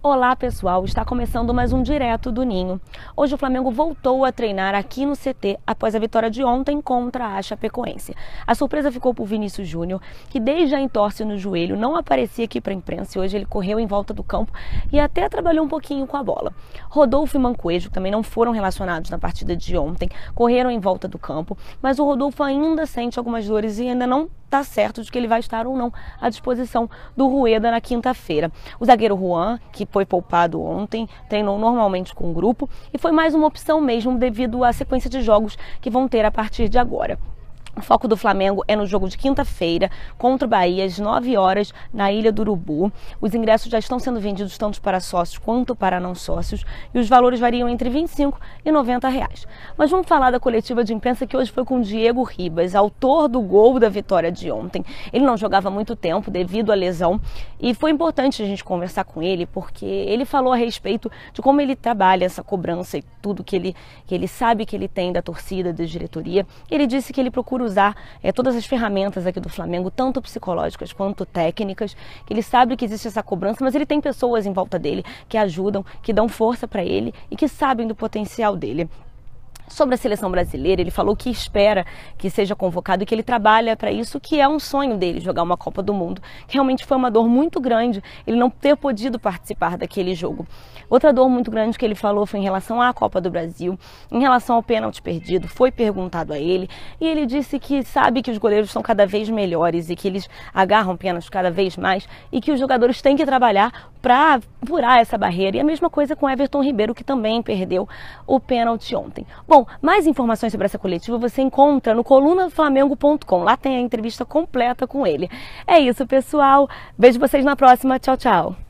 Olá pessoal, está começando mais um Direto do Ninho. Hoje o Flamengo voltou a treinar aqui no CT após a vitória de ontem contra a Chapecoense. A surpresa ficou por Vinícius Júnior, que desde a entorse no joelho não aparecia aqui para a imprensa e hoje ele correu em volta do campo e até trabalhou um pouquinho com a bola. Rodolfo e Mancoejo também não foram relacionados na partida de ontem, correram em volta do campo, mas o Rodolfo ainda sente algumas dores e ainda não está certo de que ele vai estar ou não à disposição do Rueda na quinta-feira. O zagueiro Juan, que foi poupado ontem, treinou normalmente com o grupo e foi mais uma opção mesmo devido à sequência de jogos que vão ter a partir de agora. O foco do Flamengo é no jogo de quinta-feira contra o Bahia, às 9 horas, na Ilha do Urubu. Os ingressos já estão sendo vendidos tanto para sócios quanto para não sócios e os valores variam entre 25 e 90 reais. Mas vamos falar da coletiva de imprensa que hoje foi com Diego Ribas, autor do gol da vitória de ontem. Ele não jogava muito tempo devido à lesão e foi importante a gente conversar com ele porque ele falou a respeito de como ele trabalha essa cobrança e tudo que ele, que ele sabe que ele tem da torcida, da diretoria. Ele disse que ele procura usar é, todas as ferramentas aqui do Flamengo, tanto psicológicas quanto técnicas, ele sabe que existe essa cobrança, mas ele tem pessoas em volta dele que ajudam, que dão força para ele e que sabem do potencial dele. Sobre a seleção brasileira, ele falou que espera que seja convocado e que ele trabalha para isso, que é um sonho dele, jogar uma Copa do Mundo. Realmente foi uma dor muito grande ele não ter podido participar daquele jogo. Outra dor muito grande que ele falou foi em relação à Copa do Brasil, em relação ao pênalti perdido. Foi perguntado a ele e ele disse que sabe que os goleiros são cada vez melhores e que eles agarram pênaltis cada vez mais e que os jogadores têm que trabalhar para furar essa barreira. E a mesma coisa com Everton Ribeiro, que também perdeu o pênalti ontem. Bom, Bom, mais informações sobre essa coletiva você encontra no colunaflamengo.com. Lá tem a entrevista completa com ele. É isso, pessoal. Vejo vocês na próxima. Tchau, tchau.